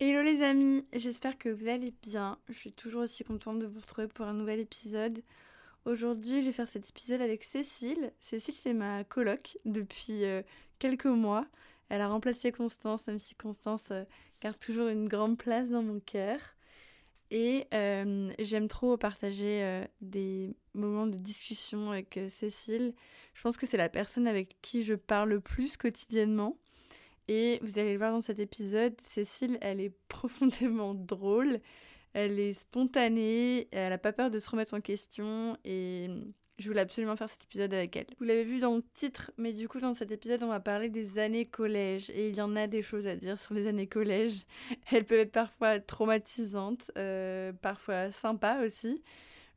Hello les amis, j'espère que vous allez bien. Je suis toujours aussi contente de vous retrouver pour un nouvel épisode. Aujourd'hui, je vais faire cet épisode avec Cécile. Cécile, c'est ma coloc depuis euh, quelques mois. Elle a remplacé Constance, même si Constance euh, garde toujours une grande place dans mon cœur. Et euh, j'aime trop partager euh, des moments de discussion avec euh, Cécile. Je pense que c'est la personne avec qui je parle le plus quotidiennement. Et vous allez le voir dans cet épisode, Cécile, elle est profondément drôle, elle est spontanée, elle n'a pas peur de se remettre en question et je voulais absolument faire cet épisode avec elle. Vous l'avez vu dans le titre, mais du coup dans cet épisode on va parler des années collège et il y en a des choses à dire sur les années collège. Elles peuvent être parfois traumatisantes, euh, parfois sympas aussi.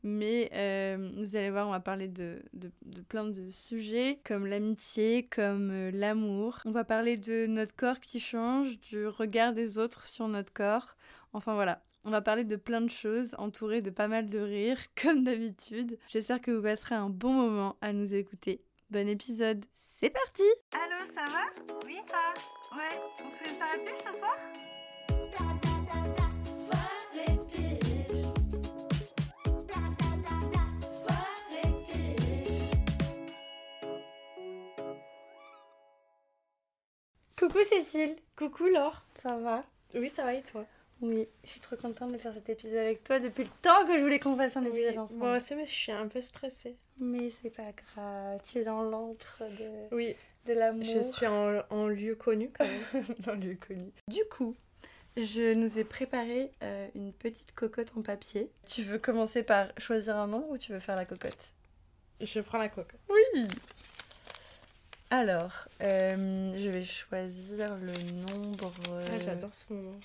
Mais euh, vous allez voir, on va parler de, de, plein de sujets comme l'amitié, comme euh, l'amour. On va parler de notre corps qui change, du regard des autres sur notre corps. Enfin voilà, on va parler de plein de choses, entourées de pas mal de rires, comme d'habitude. J'espère que vous passerez un bon moment à nous écouter. Bon épisode, c'est parti! Allô, ça va? Oui, toi Ouais, on se fait faire la pêche ce soir? Coucou Cécile. Coucou Laure. Ça va? Oui, ça va et toi? Oui, je suis trop contente de faire cet épisode avec toi depuis le temps que je voulais qu'on fasse un épisode Oui, ensemble. Moi aussi, mais je suis un peu stressée. Mais c'est pas grave, tu es dans l'antre de, Oui, de l'amour. je suis en, en lieu connu quand même. dans lieu connu. Du coup, je nous ai préparé euh, une petite cocotte en papier. Tu veux commencer par choisir un nom ou tu veux faire la cocotte? Je prends la coque. Oui Alors, euh, je vais choisir le nombre Ah, j'adore ce moment.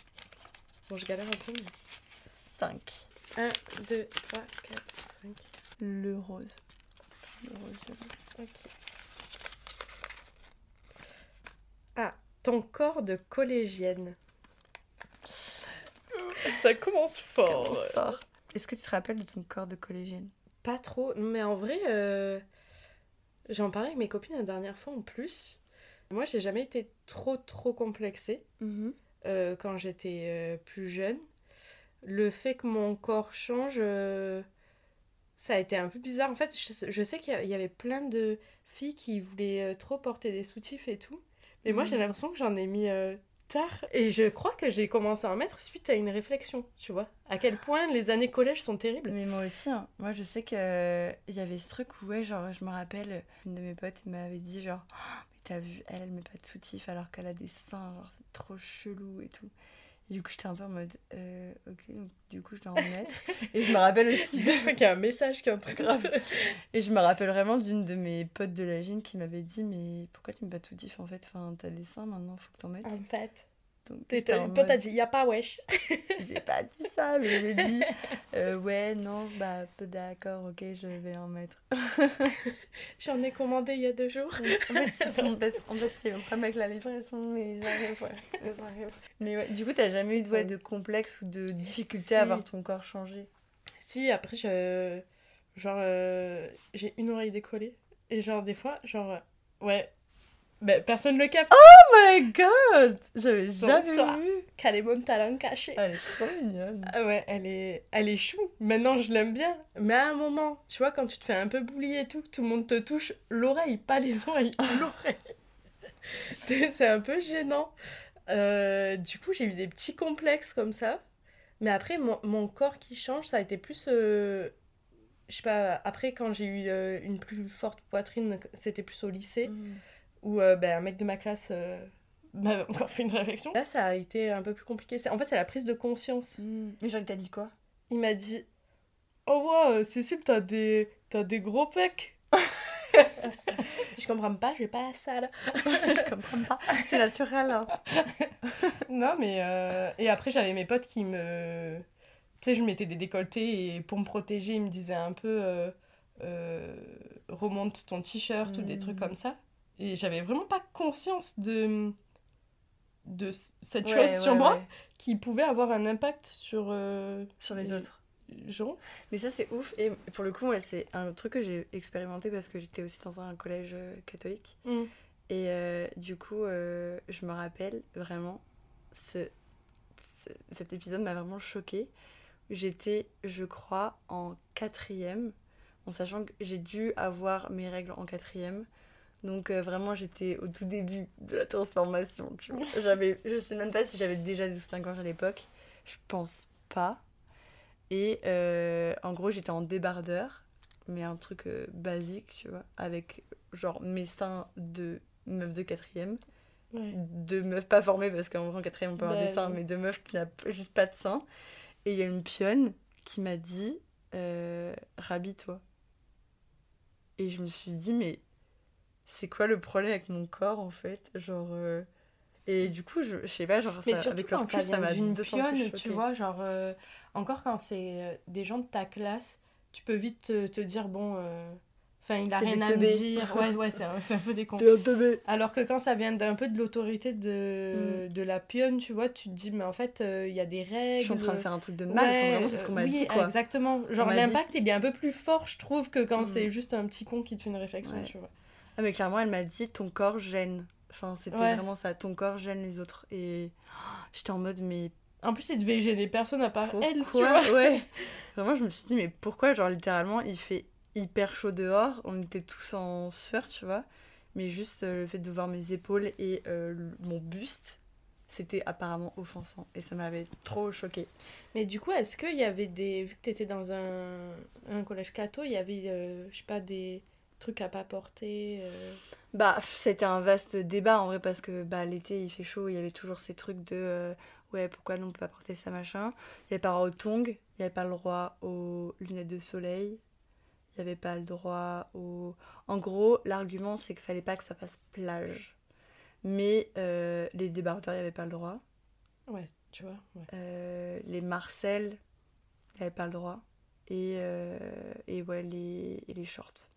Bon, je galère un peu, mais... 5. 1, 2, 3, 4, 5. Le rose. Le rose violet. Ok. Ah, ton corps de collégienne. Ça commence fort. Commence fort. Est-ce que tu te rappelles de ton corps de collégienne? Pas trop, mais en vrai, euh, j'en parlais avec mes copines la dernière fois en plus. Moi, j'ai jamais été trop, trop complexée euh, quand j'étais euh, plus jeune. Le fait que mon corps change, euh, ça a été un peu bizarre. En fait, je, je sais qu'il y avait plein de filles qui voulaient trop porter des soutifs et tout. Mais moi, j'ai Mhm. l'impression que j'en ai mis tard. Et je crois que j'ai commencé à en mettre suite à une réflexion, tu vois. À quel point les années collège sont terribles. Mais moi aussi, hein. moi je sais que il y avait ce truc où, ouais, genre, je me rappelle, une de mes potes m'avait dit, genre, Oh, t'as vu, elle, elle met pas de soutif alors qu'elle a des seins, genre, c'est trop chelou et tout. Et du coup, j'étais un peu en mode, euh, ok, donc du coup, je dois en mettre. et je me rappelle aussi, je crois qu'il y a un message qui est en train Grave. et je me rappelle vraiment d'une de mes potes de la gym qui m'avait dit, mais pourquoi tu mets pas de soutif en fait? Enfin, t'as des seins maintenant, faut que t'en mettes. En fait. Toi, t'as dit, il a pas wesh. j'ai pas dit ça, mais j'ai dit, euh, ouais, non, bah, d'accord, ok, je vais en mettre. J'en ai commandé il y a deux jours. en fait, en fait c'est un problème avec la livraison, mais ils arrivent, ouais, Mais ouais, du coup, t'as jamais eu de, de complexe ou de difficulté à avoir ton corps changé? Si, après, je... genre, euh, j'ai une oreille décollée. Et genre, des fois, genre, ouais, bah, personne le capte. Oh my god J'avais jamais vu. Qu'elle est bonne talent caché? Elle est trop mignonne. Ah ouais, elle est, elle est chou. Maintenant, je l'aime bien. Mais à un moment, tu vois, quand tu te fais un peu boulier et tout, tout le monde te touche l'oreille, pas les oreilles, l'oreille. C'est un peu gênant. Euh, du coup, j'ai eu des petits complexes comme ça. Mais après, mon, mon corps qui change, ça a été plus... Euh, je sais pas, après, quand j'ai eu euh, une plus forte poitrine, c'était plus au lycée. Mm où euh, ben, un mec de ma classe euh, m'a encore fait une réflexion. Là, ça a été un peu plus compliqué. En fait, c'est la prise de conscience. Mais genre, il t'a dit quoi? Il m'a dit Oh, ouais, Cécile, t'as des... As des gros pecs. je comprends pas, je vais pas à la salle. je comprends pas, c'est naturel. Hein. non, mais. Euh, et après, j'avais mes potes qui me. Tu sais, je mettais des décolletés et pour me protéger, ils me disaient un peu. remonte ton t-shirt ou des trucs hmm. comme ça. Et j'avais vraiment pas conscience de, de cette chose sur moi qui pouvait avoir un impact sur, euh, sur les, autres gens. Mais ça, c'est ouf. Et pour le coup, c'est un truc que j'ai expérimenté parce que j'étais aussi dans un collège euh, catholique. Mm. Et euh, du coup, je me rappelle vraiment, ce, cet épisode m'a vraiment choquée. J'étais, je crois, en quatrième, en sachant que j'ai dû avoir mes règles en quatrième. Donc euh, vraiment, j'étais au tout début de la transformation. Tu vois. Je sais même pas si j'avais déjà des soutiens-gorge à l'époque. Je pense pas. Et euh, en gros, j'étais en débardeur, mais un truc euh, basique, tu vois, avec genre mes seins de meuf de quatrième. De meuf pas formée, parce qu'en vrai, en quatrième, on peut avoir des bah seins, mais de meuf qui n'a juste pas de seins. Et il y a une pionne qui m'a dit Rhabille-toi. Et je me suis dit, mais c'est quoi le problème avec mon corps en fait genre euh, et du coup je, je sais pas genre mais ça, avec quand ça vient d'une pionne tu vois genre euh, encore quand c'est euh, des gens de ta classe tu peux vite te, dire bon enfin il a rien à me dire. Ouais ouais c'est un peu des cons. Alors que quand ça vient d'un peu de l'autorité de, mm. de la pionne tu vois tu te dis mais en fait il y a des règles je suis en train de faire un truc de mal vraiment c'est ce qu'on m'a oui, dit quoi. exactement. Genre l'impact il est un peu plus fort je trouve que quand mm. c'est juste un petit con qui te fait une réflexion tu vois ah, mais clairement, elle m'a dit ton corps gêne. Enfin, c'était vraiment ça. Ton corps gêne les autres. Et j'étais en mode, mais. En plus, il devait gêner personne à part elle, tu vois. Ouais. Vraiment, je me suis dit, mais pourquoi Genre, littéralement, il fait hyper chaud dehors. On était tous en sueur, tu vois. Mais juste euh, le fait de voir mes épaules et euh, mon buste, c'était apparemment offensant. Et ça m'avait trop choqué. Mais du coup, est-ce qu'il y avait des. Vu que tu étais dans un, un collège catho, il y avait, euh, je sais pas, des trucs à pas porter euh. Bah, c'était un vaste débat en vrai parce que bah, l'été il fait chaud, il y avait toujours ces trucs de euh, ouais, pourquoi non on peut pas porter ça machin. Il y avait pas le droit aux tongs, il y avait pas le droit aux lunettes de soleil, il y avait pas le droit aux. En gros, l'argument c'est qu'il fallait pas que ça fasse plage. Mais euh, les débardeurs, il y avait pas le droit. Ouais, tu vois. les Marcel, il y avait pas le droit. Et, et ouais, les, et les shorts.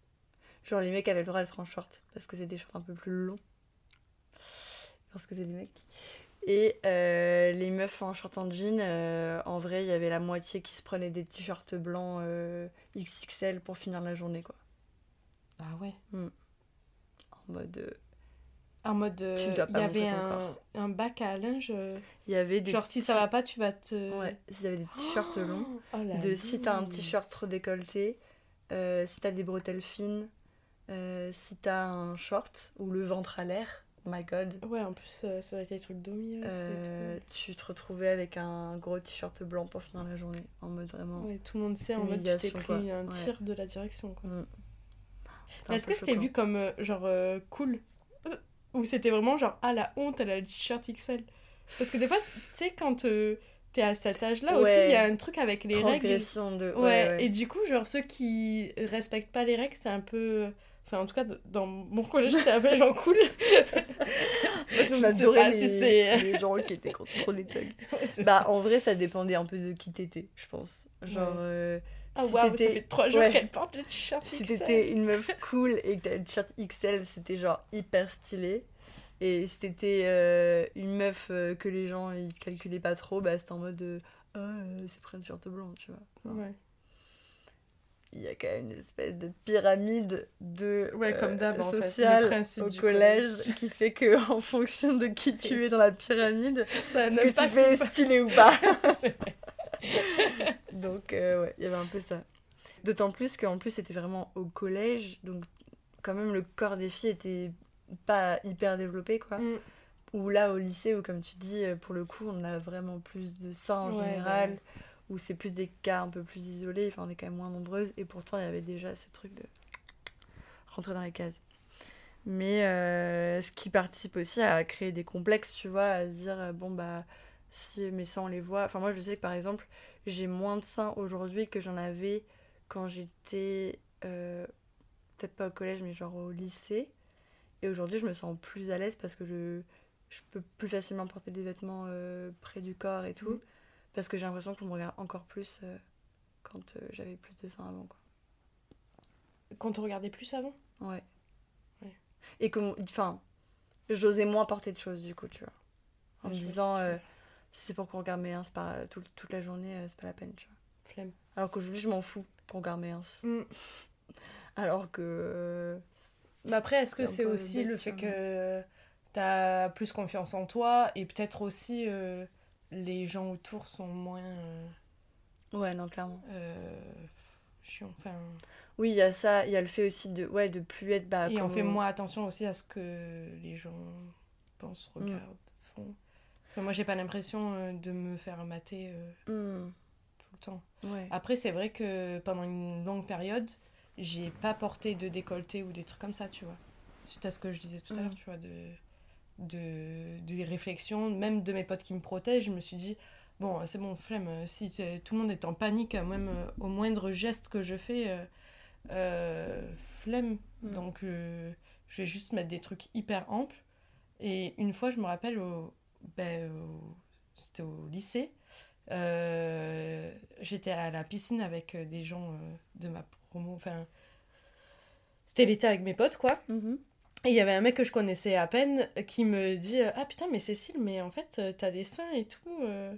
Genre les mecs avaient le droit d'être en short parce que c'est des shorts un peu plus longs. Parce que c'est des mecs. Et euh, les meufs en short en jean, euh, en vrai, il y avait la moitié qui se prenaient des t-shirts blancs euh, XXL pour finir la journée, quoi. Ah ouais hmm. En mode. En mode. il y avait un, un, bac à linge. Il y avait des. Genre, si ça va pas, tu vas te. Ouais, s'il y avait des t-shirts longs. Oh, de si t'as un t-shirt trop décolleté, si t'as des bretelles fines, euh, si t'as un short ou le ventre à l'air, oh my god. Ouais, en plus, euh, ça aurait été des trucs d'omi euh, Tu te retrouvais avec un gros t-shirt blanc pour finir la journée, en mode vraiment. Ouais, tout le monde sait, en mode tu t'es pris un tir de la direction. Quoi. Mm. Est-ce que c'était vu comme genre cool? Ou c'était vraiment genre, ah la honte, elle a le t-shirt XL Parce que des fois, tu sais, quand t'es à cet âge-là aussi, il y a un truc avec les règles. De... Ouais, ouais, et du coup, genre, ceux qui respectent pas les règles, c'est un peu Enfin, en tout cas, dans mon collège, c'était un peu les gens cool. on adorait les, les, gens qui étaient trop des thugs. bah, en vrai, ça dépendait un peu de qui t'étais, je pense. Genre. Euh, ah, si waouh, ça fait trois jours qu'elle porte le t-shirt Si t'étais une meuf cool et que t'avais le t-shirt XL, c'était genre hyper stylé. Et si t'étais euh, une meuf euh, que les gens ils calculaient pas trop, bah c'était en mode ah, c'est pris un t-shirt blanc, tu vois. ouais il y a quand même une espèce de pyramide de ouais, comme d'hab, sociale au collège, qui fait que en fonction de qui tu es dans la pyramide, ça ce que tu fais est stylé ou pas? donc euh, ouais, il y avait un peu ça. D'autant plus qu'en plus c'était vraiment au collège, donc quand même le corps des filles était pas hyper développé quoi. Mm. Ou là au lycée où comme tu dis euh, pour le coup on a vraiment plus de ça en général où c'est plus des cas un peu plus isolés, enfin on est quand même moins nombreuses, et pourtant il y avait déjà ce truc de rentrer dans les cases. Mais euh, ce qui participe aussi à créer des complexes, tu vois, à se dire, euh, bon bah, si mes seins on les voit. Enfin, moi je sais que par exemple, j'ai moins de seins aujourd'hui que j'en avais quand j'étais, euh, peut-être pas au collège, mais genre au lycée. Et aujourd'hui, je me sens plus à l'aise parce que je, je peux plus facilement porter des vêtements près du corps et tout. Mmh. Parce que j'ai l'impression qu'on me regarde encore plus euh, quand euh, j'avais plus de seins avant. Quoi. Quand on regardait plus avant? Ouais. ouais. Et que, enfin, j'osais moins porter de choses du coup, tu vois. En me disant, euh, si c'est pour qu'on regarde mes ins pas, toute la journée, c'est pas la peine, tu vois. Flemme. Alors qu'aujourd'hui, je m'en fous qu'on regarde mes ins. Mm. Alors que. Mais après, est-ce que c'est aussi le fait que t'as plus confiance en toi et peut-être aussi les gens autour sont moins. Euh, ouais, non, clairement. Euh, enfin. Oui, il y a ça, il y a le fait aussi de, ouais, de plus être. Bah, et on fait moins attention aussi à ce que les gens pensent, mm. regardent, font. moi, j'ai pas l'impression euh, de me faire mater mm. tout le temps. Ouais. Après, c'est vrai que pendant une longue période, j'ai pas porté de décolleté ou des trucs comme ça, tu vois. Suite à ce que je disais tout à mm. l'heure, tu vois, de de, des réflexions, même de mes potes qui me protègent, je me suis dit, bon, c'est bon, flemme, si tout le monde est en panique, même euh, au moindre geste que je fais, euh, euh, flemme. Mm. Donc, je vais juste mettre des trucs hyper amples. Et une fois, je me rappelle, au, ben, c'était au lycée, j'étais à la piscine avec des gens de ma promo, enfin, c'était l'été avec mes potes, quoi. Mm-hmm. Et il y avait un mec que je connaissais à peine qui me dit euh, Ah putain, mais Cécile, mais en fait, euh, t'as des seins et tout. Euh.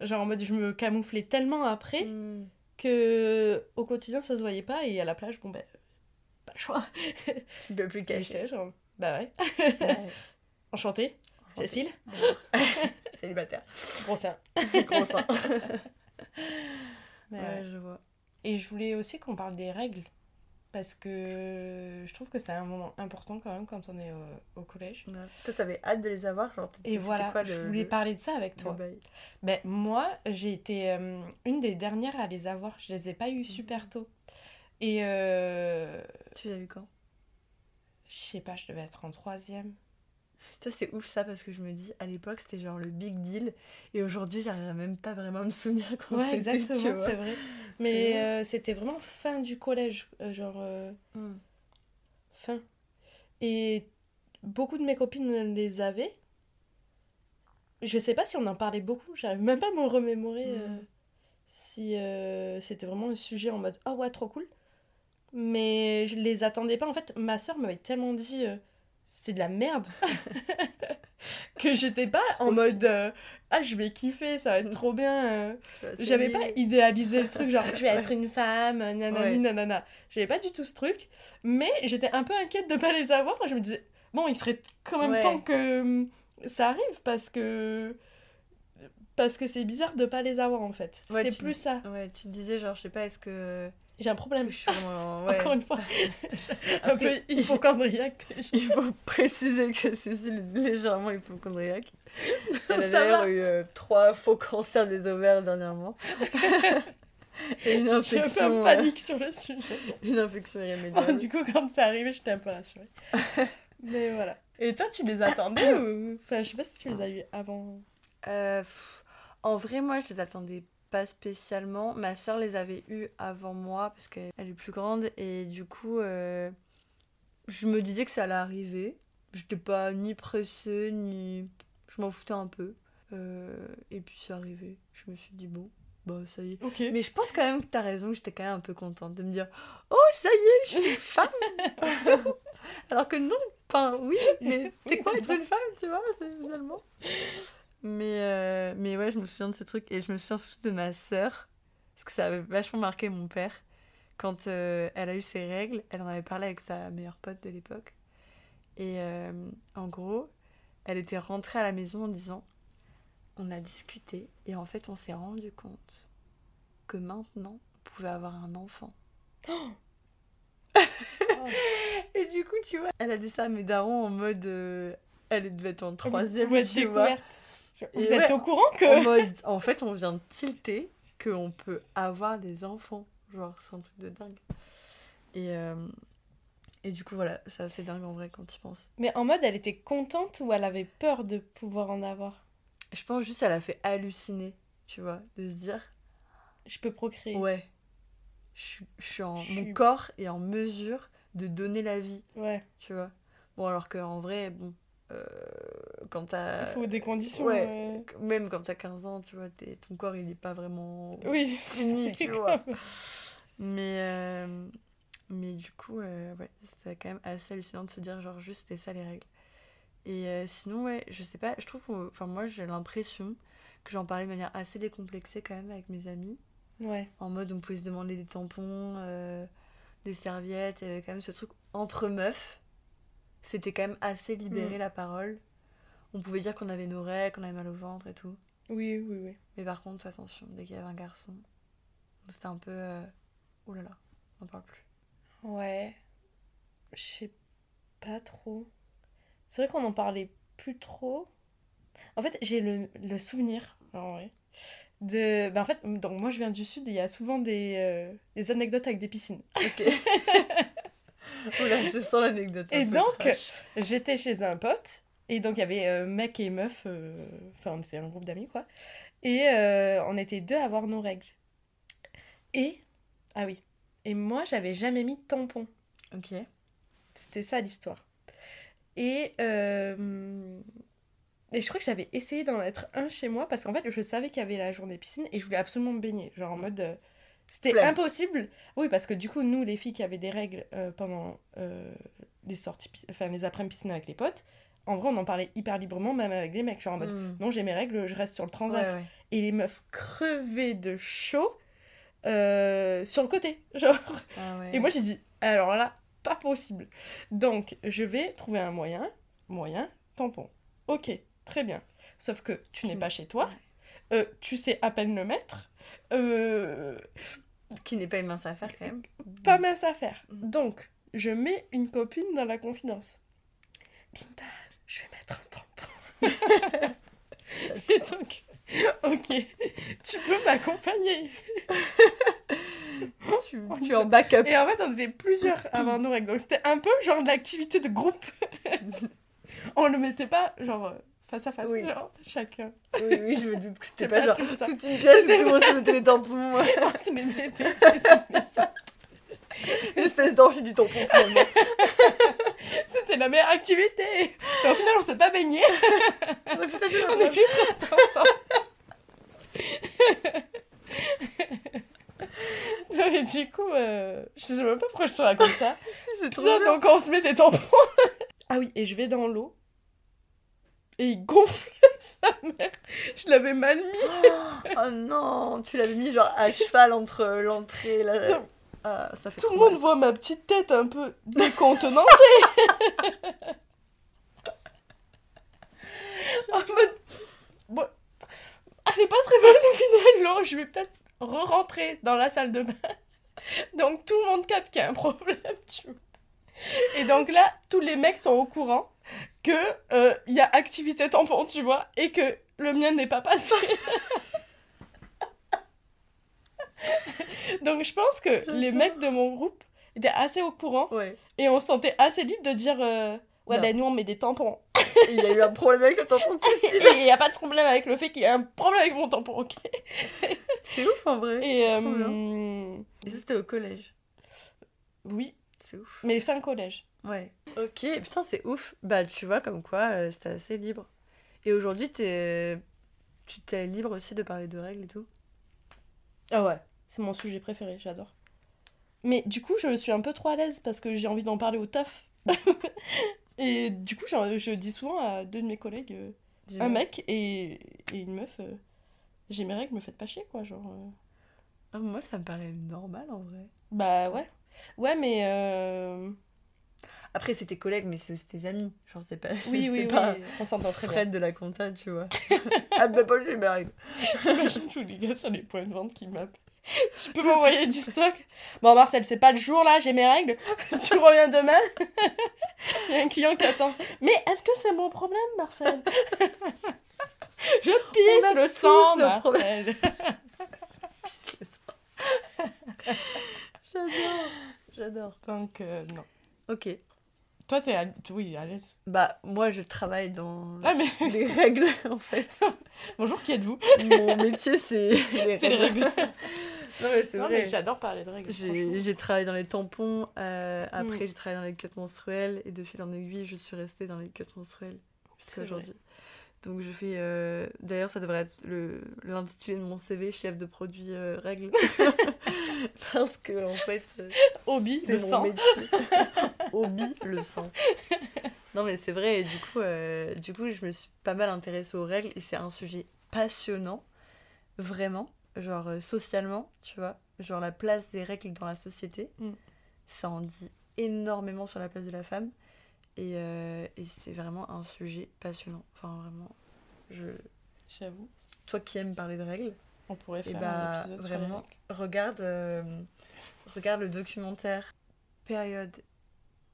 Genre en mode, je me camouflais tellement après hmm. que au quotidien, ça se voyait pas. Et à la plage, bon ben, pas le choix. Tu peux plus cacher. Genre, bah ouais. Enchantée. Cécile. Célibataire. Gros sein. Gros sein. ouais, je vois. Et je voulais aussi qu'on parle des règles parce que je trouve que c'est un moment important quand même quand on est au, collège. Toi, t'avais hâte de les avoir genre, Et voilà, je voulais parler de ça avec toi. Ben, moi, j'ai été euh, une des dernières à les avoir. Je les ai pas eu super tôt. Et... Euh... Tu les as eu quand? Je sais pas, je devais être en troisième. Tu vois, c'est ouf ça parce que je me dis, à l'époque, c'était genre le big deal. Et aujourd'hui, j'arriverais même pas vraiment à me souvenir quand ouais, exactement, c'est vrai. Mais euh, c'était vraiment fin du collège, euh, genre. Euh, hmm. Fin. Et beaucoup de mes copines les avaient. Je sais pas si on en parlait beaucoup, j'arrive même pas à me remémorer hmm. si c'était vraiment un sujet en mode oh ouais, trop cool. Mais je les attendais pas. En fait, ma soeur m'avait tellement dit c'est de la merde. Que j'étais pas en mode euh, ah je vais kiffer ça va être trop bien euh. j'avais pas idéalisé le truc genre je vais être une femme nanani nanana. J'avais pas du tout ce truc mais j'étais un peu inquiète de pas les avoir. Je me disais bon il serait quand même temps que ça arrive parce que parce que c'est bizarre de pas les avoir en fait. C'était plus ça. ouais tu te disais genre je sais pas est-ce que j'ai un problème. Je suis Encore une fois, un peu hypochondriaque. Il faut préciser que Cécile est légèrement hypochondriaque. Elle a d'ailleurs eu euh, trois faux cancers des ovaires dernièrement. Et une infection. Je suis un peu en panique sur le sujet. Une infection irrémédiable. du coup, quand c'est arrivé, j'étais un peu rassurée. Mais voilà. Et toi, tu les attendais ou... Enfin, je sais pas si tu les as eu avant. Euh, en vrai, moi, je les attendais pas spécialement. Ma soeur les avait eus avant moi parce qu'elle est plus grande et du coup, euh, je me disais que ça allait arriver. J'étais pas ni pressée, ni. Je m'en foutais un peu. Euh, et puis c'est arrivé. Je me suis dit, bon, bah ça y est. Mais je pense quand même que t'as raison, j'étais quand même un peu contente de me dire, oh ça y est, je suis une femme Alors que non, enfin oui, mais c'est quoi être une femme, tu vois, finalement. Mais, euh, mais ouais, je me souviens de ce truc. Et je me souviens surtout de ma sœur, parce que ça avait vachement marqué mon père. Quand euh, elle a eu ses règles, elle en avait parlé avec sa meilleure pote de l'époque. Et euh, en gros, elle était rentrée à la maison en disant On a discuté et en fait, on s'est rendu compte que maintenant, on pouvait avoir un enfant. et du coup, tu vois, elle a dit ça à mes darons en mode. elle devait être en troisième, tu vois. Vous êtes au courant que. En, mode, en fait, on vient de tilter qu'on peut avoir des enfants. Genre, c'est un truc de dingue. Et, euh, et du coup, voilà, c'est assez dingue en vrai quand tu penses. Mais en mode, elle était contente ou elle avait peur de pouvoir en avoir? Je pense juste elle a fait halluciner, tu vois, de se dire. Je peux procréer. Ouais. Je, suis en. Mon corps est en mesure de donner la vie. Ouais. Tu vois. Bon, alors qu'en vrai, bon, euh, quand t'as... Il faut des conditions. Ouais, Même quand t'as 15 ans, tu vois, ton corps, il n'est pas vraiment oui, fini, tu vois. Mais, euh, mais du coup, euh, ouais, c'était quand même assez hallucinant de se dire, genre, juste, c'était ça les règles. Et sinon, ouais, je sais pas, je trouve, enfin, moi, j'ai l'impression que j'en parlais de manière assez décomplexée quand même avec mes amis. Ouais. En mode, on pouvait se demander des tampons, des serviettes, il y avait quand même ce truc entre meufs c'était quand même assez libéré mm. la parole. On pouvait dire qu'on avait nos règles, qu'on avait mal au ventre et tout. Oui, oui, oui. Mais par contre, attention, dès qu'il y avait un garçon, c'était un peu. Euh... Oh là là, on n'en parle plus. Ouais. Je sais pas trop. C'est vrai qu'on n'en parlait plus trop. En fait, j'ai le, le, souvenir, en vrai, de. Ben en fait, donc moi je viens du sud et il y a souvent des, euh, des anecdotes avec des piscines. Ok. Oula, je sens l'anecdote. Et donc, j'étais chez un pote, et donc il y avait euh, mec et meuf, euh, enfin, c'était un groupe d'amis, quoi. Et euh, on était deux à avoir nos règles. Et, ah oui, et moi, j'avais jamais mis de tampon. Ok. C'était ça l'histoire. Et, et je crois que j'avais essayé d'en mettre un chez moi parce qu'en fait, je savais qu'il y avait la journée piscine et je voulais absolument me baigner. Genre en mode, c'était impossible. Oui, parce que du coup, nous, les filles qui avaient des règles euh, pendant euh, les sorties, enfin les après-midi piscine avec les potes, en vrai, on en parlait hyper librement, même avec les mecs. Genre en mode, hmm. non, j'ai mes règles, je reste sur le transat. Et les meufs crevaient de chaud euh, sur le côté. Genre. Ah et moi, j'ai dit, alors là, pas possible. Donc, je vais trouver un moyen, moyen, tampon. Ok, très bien. Sauf que tu n'es pas chez toi. tu sais à peine le mettre. Euh, Qui n'est pas une mince affaire quand même. Pas mince affaire. Mm. Donc, je mets une copine dans la confidence. Linda, je vais mettre un tampon. Et donc, ok, tu peux m'accompagner. tu, tu, es en backup. Et en fait, on était plusieurs avant nos règles. Donc, c'était un peu genre l'activité de groupe. on le mettait pas genre face à face, oui. genre, chacun. Oui, oui, je me doute que c'était pas, genre toute une pièce où tout le monde se mettait les tampons. c'est mes Une espèce d'enjeu du tampon, finalement. c'était la meilleure activité. Mais au final, on s'est pas baigné. on, on est juste restés ensemble. non, mais du coup, euh, je sais même pas pourquoi je te raconte ça. si, c'est trop bien. Donc, on se met des tampons. ah oui, et je vais dans l'eau et il gonflait sa mère. Je l'avais mal mis. oh, non, tu l'avais mis genre à cheval entre l'entrée et la... Ah, ça fait Tout le monde voit ma petite tête un peu décontenancée. en mode... Bon, elle est pas très bonne au final, je vais peut-être re-rentrer dans la salle de bain. Donc tout le monde capte qu'il y a un problème, tu vois. Et donc là, tous les mecs sont au courant que il euh, y a activité tampon, tu vois, et que le mien n'est pas passé. Donc je pense que les mecs de mon groupe étaient assez au courant et on se sentait assez libre de dire euh, ouais ben nous on met des tampons. Il y a eu un problème avec le tampon Il n'y a pas de problème avec le fait qu'il y a un problème avec mon tampon, ok? C'est ouf en vrai. Et, euh, et ça c'était au collège. Oui, C'est ouf. Mais fin collège. Ouais. Ok, putain, c'est ouf. Bah, tu vois, comme quoi, euh, c'était assez libre. Et aujourd'hui, t'es... tu t'es libre aussi de parler de règles et tout? Ah ouais, c'est mon sujet préféré, j'adore. Mais du coup, je suis un peu trop à l'aise parce que j'ai envie d'en parler au taf. et du coup, je, je dis souvent à deux de mes collègues, euh, un mec et, et, une meuf, euh, j'ai mes règles, me faites pas chier, quoi. Genre, euh. ah, moi, ça me paraît normal en vrai. Bah ouais. Ouais, mais. Après, c'est tes collègues, mais c'est aussi tes amis. Genre, c'est pas. Oui, oui, pas oui. On s'entend très Fred de la compta, tu vois. ah, bah, pas j'ai mes règles. J'imagine tous les gars sur les points de vente qui m'appellent. Tu peux m'envoyer du stock? Bon, Marcel, c'est pas le jour là, j'ai mes règles. tu reviens demain Il y a un client qui attend. Mais est-ce que c'est mon problème, Marcel? Je pisse le sang, Marcel. J'adore. J'adore. Donc, euh, non. Ok. Toi, t'es à... Oui, à l'aise. Bah, moi, je travaille dans ah, mais... les règles, en fait. Bonjour, qui êtes-vous? Mon métier, c'est les règles. Les règles. non, mais c'est vrai. J'adore parler de règles. J'ai travaillé dans les tampons, euh, après, mm. j'ai travaillé dans les cuts menstruelles, et de fil en aiguille, je suis restée dans les cuts menstruelles jusqu'à aujourd'hui. Donc je fais. Euh... D'ailleurs, ça devrait être l'intitulé de mon CV, chef de produit euh, règles. Parce que, en fait. Euh, Hobby, le sang. Hobby, le sang. Non, mais c'est vrai, et du coup, euh, du coup, je me suis pas mal intéressée aux règles, et c'est un sujet passionnant, vraiment. Genre, socialement, tu vois. Genre, la place des règles dans la société. Mm. Ça en dit énormément sur la place de la femme. Et, euh, et c'est vraiment un sujet passionnant. Enfin, vraiment, je... J'avoue. Toi qui aimes parler de règles, on pourrait faire bah, un épisode vraiment, regarde, euh, regarde le documentaire Period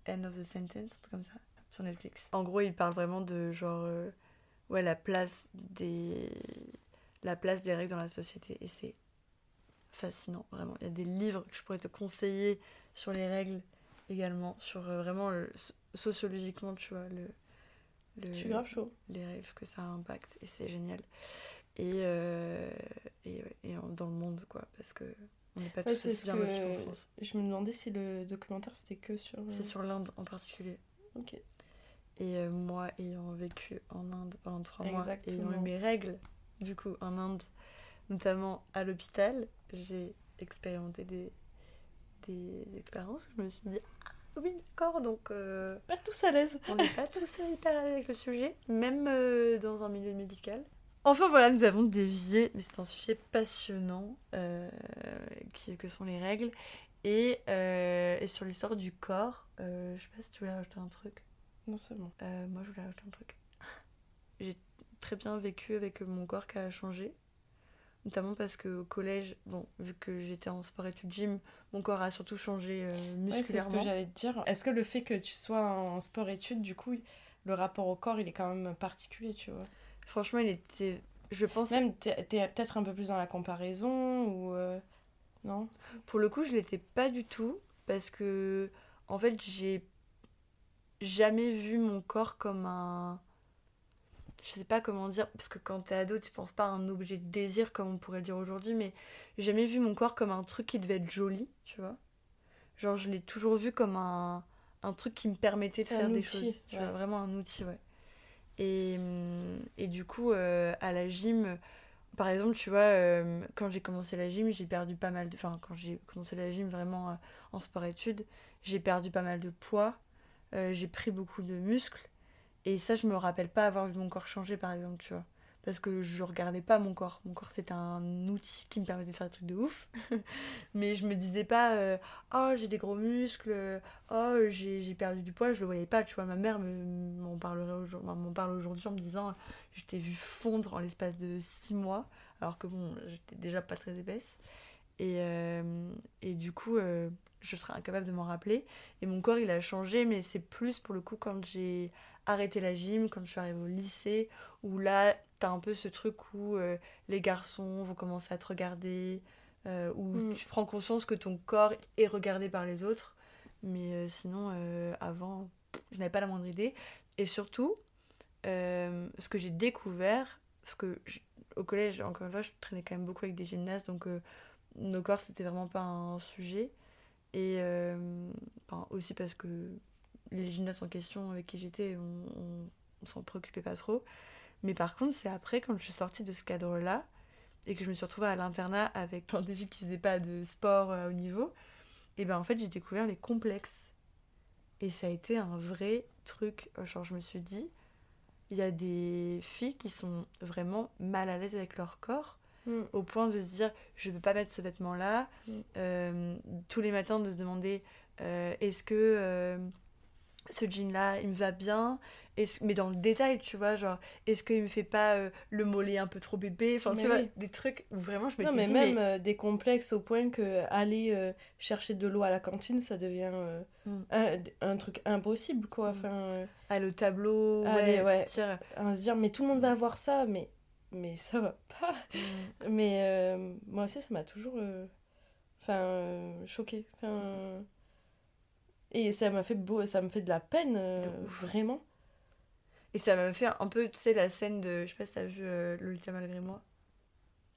End of the Sentence, un truc comme ça, sur Netflix. En gros, il parle vraiment de genre, euh, ouais, la place des, la place des règles dans la société. Et c'est fascinant, vraiment. Il y a des livres que je pourrais te conseiller sur les règles également, sur vraiment le, sociologiquement, tu vois, le, le, je suis grave chaud. les rêves que ça impacte et c'est génial. Et, euh, et, et, dans le monde, quoi, parce que on n'est pas tous aussi bien lotis qu'en France. Je me demandais si le documentaire c'était que sur. C'est sur l'Inde en particulier. Ok. Et euh, moi, ayant vécu en Inde pendant trois mois, ayant eu mes règles, du coup, en Inde, notamment à l'hôpital, j'ai expérimenté des, des expériences je me suis dit, oui, d'accord, donc... Euh, pas tous à l'aise. On n'est pas tous hyper à l'aise avec le sujet, même euh, dans un milieu médical. Enfin voilà, nous avons dévié, mais c'est un sujet passionnant, euh, qui, que sont les règles. Et, et sur l'histoire du corps, je sais pas si tu voulais rajouter un truc. Non, c'est bon. moi, je voulais rajouter un truc. J'ai très bien vécu avec mon corps qui a changé notamment parce qu'au collège, bon, vu que j'étais en sport études gym, mon corps a surtout changé euh, musculairement. c'est ce que j'allais te dire. Est-ce que le fait que tu sois en sport études, du coup, le rapport au corps, il est quand même particulier, tu vois? Franchement, il était. Je pense. Même, t'es es, peut-être un peu plus dans la comparaison ou. Euh, non? Pour le coup, je l'étais pas du tout parce que, en fait, j'ai jamais vu mon corps comme un je sais pas comment dire, parce que quand t'es ado, tu penses pas à un objet de désir, comme on pourrait le dire aujourd'hui, mais j'ai jamais vu mon corps comme un truc qui devait être joli, tu vois. Genre, je l'ai toujours vu comme un, un truc qui me permettait de faire des choses. Tu vois, vraiment un outil, ouais. Et, et du coup, euh, à la gym, par exemple, tu vois, euh, quand j'ai commencé la gym, j'ai perdu pas mal de. Enfin, quand j'ai commencé la gym vraiment euh, en sport-études, j'ai perdu pas mal de poids, j'ai pris beaucoup de muscles. Et ça, je me rappelle pas avoir vu mon corps changer, par exemple, tu vois. Parce que je regardais pas mon corps. Mon corps, c'était un outil qui me permettait de faire des trucs de ouf. Mais je me disais pas, euh, oh, j'ai des gros muscles, oh, j'ai perdu du poids. Je le voyais pas, tu vois. Ma mère m'en parle aujourd'hui en me disant, je t'ai vu fondre en l'espace de six mois. Alors que bon, j'étais déjà pas très épaisse. Et, euh, et du coup, euh, je serais incapable de m'en rappeler. Et mon corps, il a changé, mais c'est plus pour le coup quand j'ai arrêter la gym quand je suis arrivée au lycée, où là, t'as un peu ce truc où euh, les garçons vont commencer à te regarder, euh, où mm. tu prends conscience que ton corps est regardé par les autres. Mais euh, sinon, avant, je n'avais pas la moindre idée. Et surtout, ce que j'ai découvert, parce que au collège, encore une fois, je traînais quand même beaucoup avec des gymnastes, donc nos corps, c'était vraiment pas un sujet. Et aussi parce que les gymnastes en question avec qui j'étais, on, on, s'en préoccupait pas trop. Mais par contre, c'est après, quand je suis sortie de ce cadre-là, et que je me suis retrouvée à l'internat avec des filles qui faisaient pas de sport à haut niveau, et ben en fait, j'ai découvert les complexes. Et ça a été un vrai truc. Genre, je me suis dit, il y a des filles qui sont vraiment mal à l'aise avec leur corps mm. au point de se dire je ne peux pas mettre ce vêtement là mm. euh, tous les matins de se demander euh, est-ce que euh, ce jean là il me va bien. Mais dans le détail tu vois genre est-ce qu'il me fait pas le mollet un peu trop bébé? Enfin tu vois des trucs où vraiment je me non mais même des complexes au point que aller chercher de l'eau à la cantine ça devient mm. un, truc impossible quoi. Mm. enfin ah, le tableau ouais, à se dire mais tout le monde va avoir ça mais mais ça va pas. Mm. mais moi aussi ça m'a toujours enfin choqué enfin et ça m'a fait beau, ça me fait de la peine, euh, vraiment. Et ça m'a fait un peu, tu sais, la scène de. Je sais pas si t'as vu euh, Lolita malgré moi.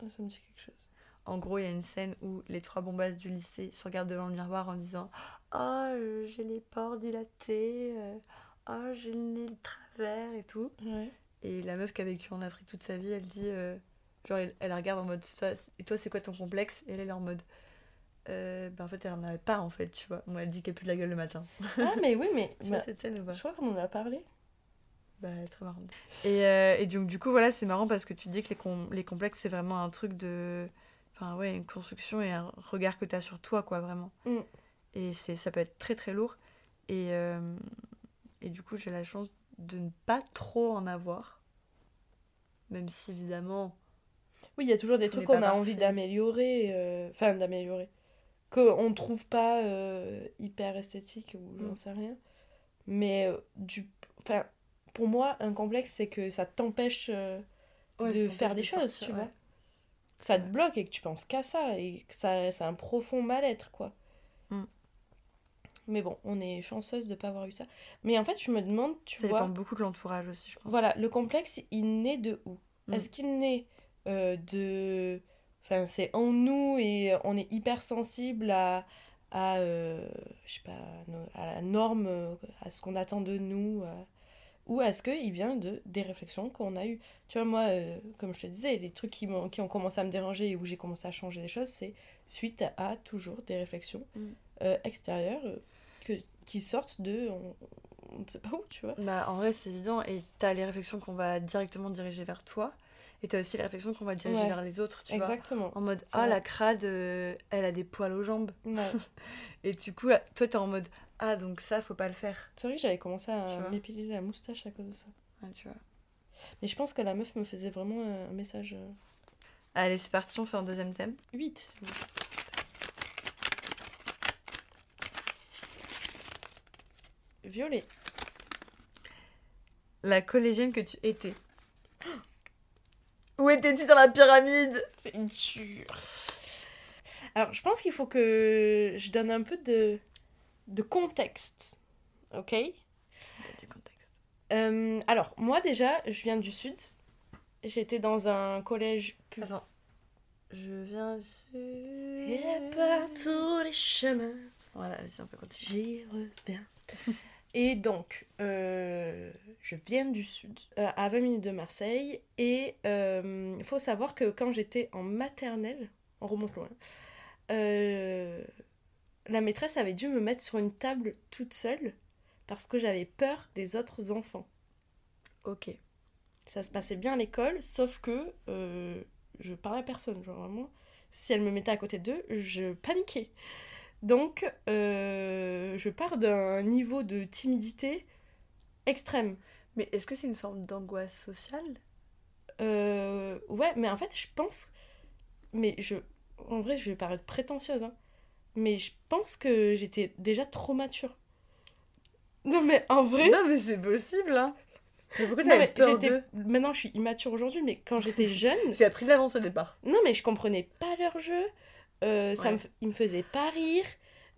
Ah, ça me dit quelque chose. En gros, il y a une scène où les trois bombasses du lycée se regardent devant le miroir en disant Ah, oh, j'ai les pores dilatés, ah, oh, j'ai le nez de travers et tout. Ouais. Et la meuf qui a vécu en Afrique toute sa vie, elle dit Genre, elle, elle, regarde en mode Et toi, c'est quoi ton complexe? Et elle, est en mode euh, ben en fait elle en avait pas en fait tu vois. Moi elle dit qu'elle pue de la gueule le matin. Ah mais oui mais bah, cette scène ou pas je crois qu'on en a parlé. Bah elle est très marrante. Et, euh, et donc du coup voilà c'est marrant parce que tu dis que les, les complexes c'est vraiment un truc de enfin ouais une construction et un regard que tu as sur toi quoi vraiment. Mm. et ça peut être très très lourd. Et euh, et du coup j'ai la chance de ne pas trop en avoir. Même si évidemment oui il y a toujours des trucs qu'on a envie d'améliorer enfin d'améliorer qu'on ne trouve pas euh, hyper esthétique ou j'en mm. sais rien. Mais euh, du, enfin, pour moi, un complexe, c'est que ça t'empêche euh, de faire des choses, tu vois. Ça te bloque et que tu penses qu'à ça et que ça, c'est un profond mal-être, quoi. Mm. Mais bon, on est chanceuse de ne pas avoir eu ça. Mais en fait, je me demande, tu ça vois... Ça dépend beaucoup de l'entourage aussi, je pense. Voilà, le complexe, il naît de où? Mm. Est-ce qu'il naît de Enfin, c'est en nous et on est hyper sensible à, à, euh, je sais pas, à la norme, euh, à ce qu'on attend de nous. Euh, ou est-ce qu'il vient de des réflexions qu'on a eues Tu vois, moi, comme je te disais, les trucs qui, ont, qui ont commencé à me déranger et où j'ai commencé à changer des choses, c'est suite à, toujours des réflexions mm. extérieures que, qui sortent de... On, ne sait pas où, tu vois. Bah, en vrai, c'est évident. Et tu as les réflexions qu'on va directement diriger vers toi. Et t'as aussi la réflexion qu'on va diriger vers les autres, tu Exactement. En mode, ah, la crade, euh, elle a des poils aux jambes. et du coup, toi, t'es en mode, ah, donc ça, faut pas le faire. C'est vrai que j'avais commencé à m'épiler la moustache à cause de ça. tu vois. Mais je pense que la meuf me faisait vraiment un message. Euh. Allez, c'est parti, on fait un deuxième thème. 8. Violet. La collégienne que tu étais. Où étais-tu dans la pyramide? C'est dur. Alors, je pense qu'il faut que je donne un peu de, de contexte. Ok? Du contexte. Euh, alors, moi déjà, je viens du sud. J'étais dans un collège. Attends. Je viens du sud. Et par tous les chemins. Voilà, c'est un peu continuer. J'y reviens. Et donc, euh, je viens du sud, euh, à 20 minutes de Marseille, et il euh, faut savoir que quand j'étais en maternelle, on remonte loin, la maîtresse avait dû me mettre sur une table toute seule parce que j'avais peur des autres enfants. Ok. Ça se passait bien à l'école, sauf que je parlais à personne. Genre vraiment, si elle me mettait à côté d'eux, je paniquais. Donc, euh, je pars d'un niveau de timidité extrême. Mais est-ce que c'est une forme d'angoisse sociale? Euh, Ouais, mais en fait, je pense. Mais je. En vrai, je vais paraître prétentieuse, hein. Mais je pense que j'étais déjà trop mature. Non, mais en vrai. Non, mais c'est possible, hein. Mais pourquoi non, mais peur de... Maintenant, je suis immature aujourd'hui, mais quand j'étais jeune. J'ai appris de l'avance au départ. Non, mais je comprenais pas leur jeu. Euh, ça me, il me faisait pas rire,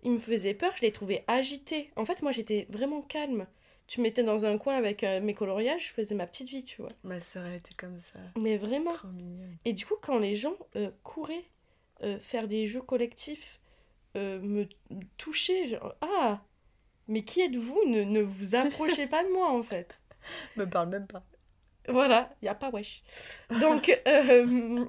il me faisait peur, je les trouvais agités. En fait, moi, j'étais vraiment calme. Tu mettais dans un coin avec euh, mes coloriages, je faisais ma petite vie, tu vois. Ma soeur, elle était comme ça. Mais vraiment. Et du coup, quand les gens euh, couraient faire des jeux collectifs me toucher. Genre, ah, mais qui êtes-vous? Ne, ne vous approchez pas de moi en fait. Me parle même pas. Voilà, il a pas wesh. Donc, euh,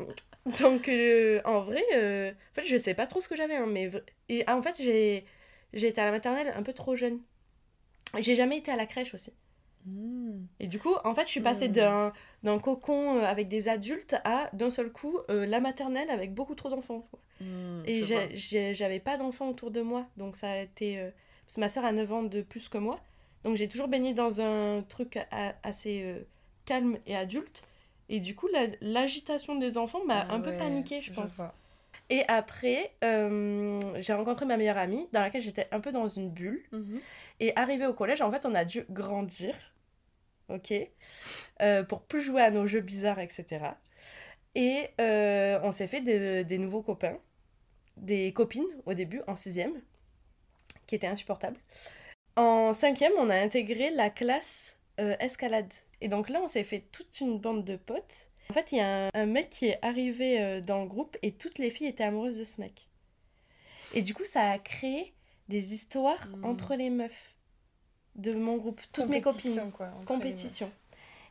donc euh, en vrai, euh, en fait, je sais pas trop ce que j'avais, hein, mais et, en fait, j'ai j'ai été à la maternelle un peu trop jeune. J'ai jamais été à la crèche aussi. Hmm. Et du coup, en fait, je suis passée hmm. d'un cocon avec des adultes à d'un seul coup la maternelle avec beaucoup trop d'enfants. Hmm, et j'avais pas d'enfants autour de moi, donc ça a été. parce que ma soeur a 9 ans de plus que moi, donc j'ai toujours baigné dans un truc assez calme et adulte. Et du coup, l'agitation des enfants m'a ah un peu paniquée, je pense. et après, euh, j'ai rencontré ma meilleure amie, dans laquelle j'étais un peu dans une bulle. Mhm. Et arrivé au collège, en fait, on a dû grandir. Ok euh, Pour plus jouer à nos jeux bizarres, etc. Et euh, on s'est fait des, nouveaux copains. Des copines au début, en sixième, qui étaient insupportables. En cinquième, on a intégré la classe escalade. Et donc là, on s'est fait toute une bande de potes. En fait, il y a un, mec qui est arrivé euh, dans le groupe et toutes les filles étaient amoureuses de ce mec. Et du coup, ça a créé des histoires hmm. entre les meufs de mon groupe, toutes mes copines. Quoi, Compétition.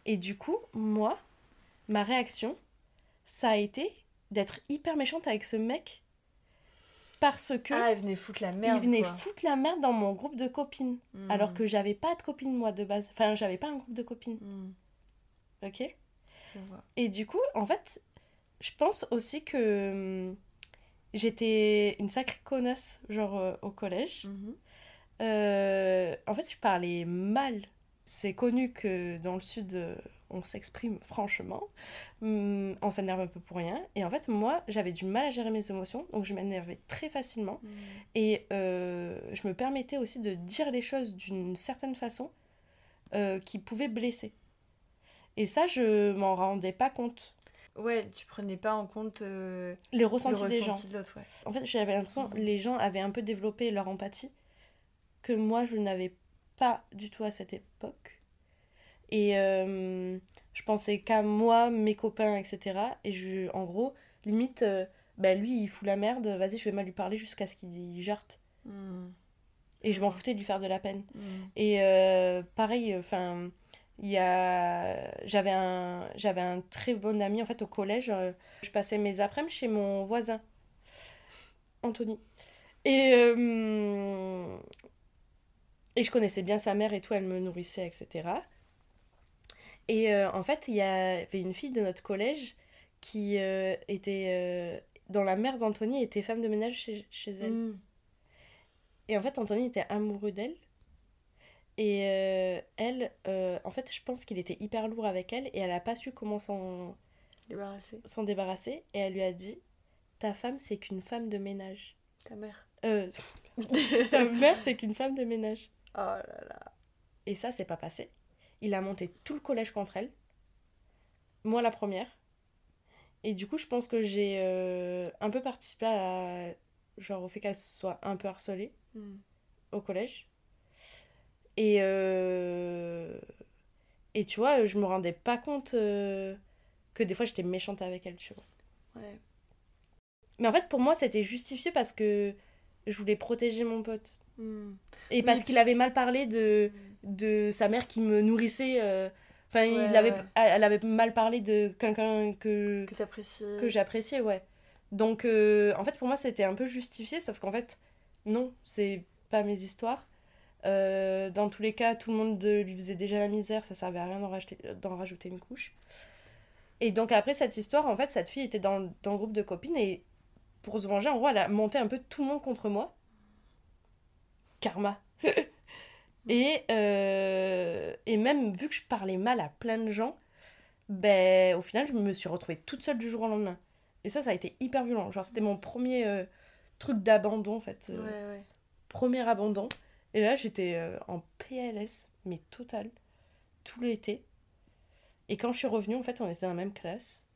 Et du coup, moi, ma réaction, ça a été d'être hyper méchante avec ce mec parce que ah il venait foutre la merde il venait foutre la merde dans mon groupe de copines. Hmm. alors que j'avais pas de copines moi de base. Enfin j'avais pas un groupe de copines. Hmm. ok. Et du coup en fait je pense aussi que hmm, j'étais une sacrée connasse genre euh, au collège. Mhm. euh, en fait je parlais mal. C'est connu que dans le sud euh, on s'exprime franchement, hum, on s'énerve un peu pour rien. Et en fait, moi, j'avais du mal à gérer mes émotions, donc je m'énervais très facilement. Mmh. Et euh, je me permettais aussi de dire les choses d'une certaine façon euh, qui pouvait blesser. Et ça, je m'en rendais pas compte. Ouais, tu prenais pas en compte euh, les ressentis des gens. En fait, j'avais l'impression que mmh. les gens avaient un peu développé leur empathie que moi, je n'avais pas du tout à cette époque. Et euh, je pensais qu'à moi, mes copains, etc. Et je, en gros, limite, euh, bah lui, il fout la merde, vas-y, je vais mal lui parler jusqu'à ce qu'il jarte. Hmm. Et je m'en foutais de lui faire de la peine. Hmm. Et euh, pareil, enfin, il y a... J'avais un... j'avais un très bon ami, en fait, au collège. je passais mes après-midi chez mon voisin, Anthony. Et... Et je connaissais bien sa mère et tout, elle me nourrissait, etc. Et euh, en fait, il y avait une fille de notre collège qui euh, était euh, dans la mère d'Anthony était femme de ménage chez, chez elle. Mm. Et en fait, Anthony était amoureux d'elle. Et elle, en fait, je pense qu'il était hyper lourd avec elle et elle n'a pas su comment s'en débarrasser. s'en débarrasser. Et elle lui a dit Ta femme, c'est qu'une femme de ménage. Ta mère. ta mère, c'est qu'une femme de ménage. Oh là là. Et ça, c'est pas passé. Il a monté tout le collège contre elle. Moi, la première. Et du coup, je pense que j'ai euh, un peu participé à, genre, au fait qu'elle soit un peu harcelée hmm. au collège. Et, euh, et tu vois, je me rendais pas compte euh, que des fois j'étais méchante avec elle, tu vois. Ouais. Mais en fait, pour moi, c'était justifié parce que je voulais protéger mon pote. Hmm. Et parce qu'il avait mal parlé de, de sa mère qui me nourrissait. Euh, enfin, il avait, elle avait mal parlé de quelqu'un que, que, que j'appréciais, ouais. Donc, euh, en fait, pour moi, c'était un peu justifié, sauf qu'en fait, non, c'est pas mes histoires. Euh, dans tous les cas, tout le monde lui faisait déjà la misère, ça servait à rien d'en rajouter une couche. Et donc, après cette histoire, en fait, cette fille était dans, dans le groupe de copines et pour se venger, en gros, elle a monté un peu tout le monde contre moi karma. et, euh, et même vu que je parlais mal à plein de gens, ben, au final, je me suis retrouvée toute seule du jour au lendemain. Et ça, ça a été hyper violent. Genre, c'était mon premier euh, truc d'abandon, en fait. Euh, premier abandon. Et là, j'étais en PLS, mais total, tout l'été. Et quand je suis revenue, en fait, on était dans la même classe,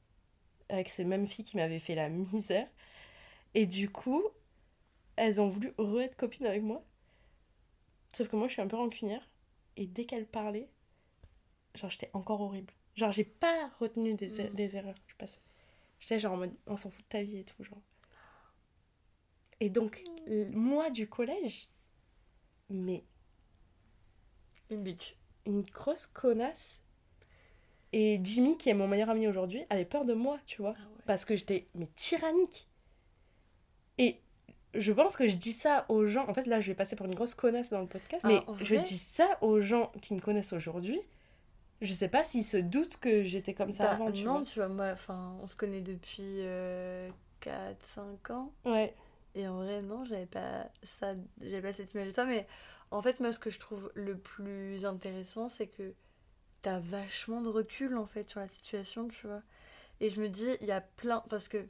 avec ces mêmes filles qui m'avaient fait la misère. Et du coup, elles ont voulu re-être copines avec moi. Sauf que moi, je suis un peu rancunière. Et dès qu'elle parlait, genre, j'étais encore horrible. Genre, j'ai pas retenu des, mm. erreurs que je passais. J'étais genre en mode, on s'en fout de ta vie et tout, genre. Et donc, moi du collège, mais. Une bitch. Une grosse connasse. Et Jimmy, qui est mon meilleur ami aujourd'hui, avait peur de moi, tu vois. Ah parce que j'étais, mais tyrannique. Et je pense que je dis ça aux gens. En fait, là, je vais passer pour une grosse connasse dans le podcast. Ah, mais je dis ça aux gens qui me connaissent aujourd'hui. Je sais pas s'ils se doutent que j'étais comme ça bah, avant, tu non, tu vois, moi, enfin, on se connaît depuis 4-5 euh, ans. Ouais. Et en vrai, non, j'avais pas ça, j'avais pas cette image de toi. Mais en fait, moi, ce que je trouve le plus intéressant, c'est que t'as vachement de recul, en fait, sur la situation, tu vois. Et je me dis, il y a plein. Parce que.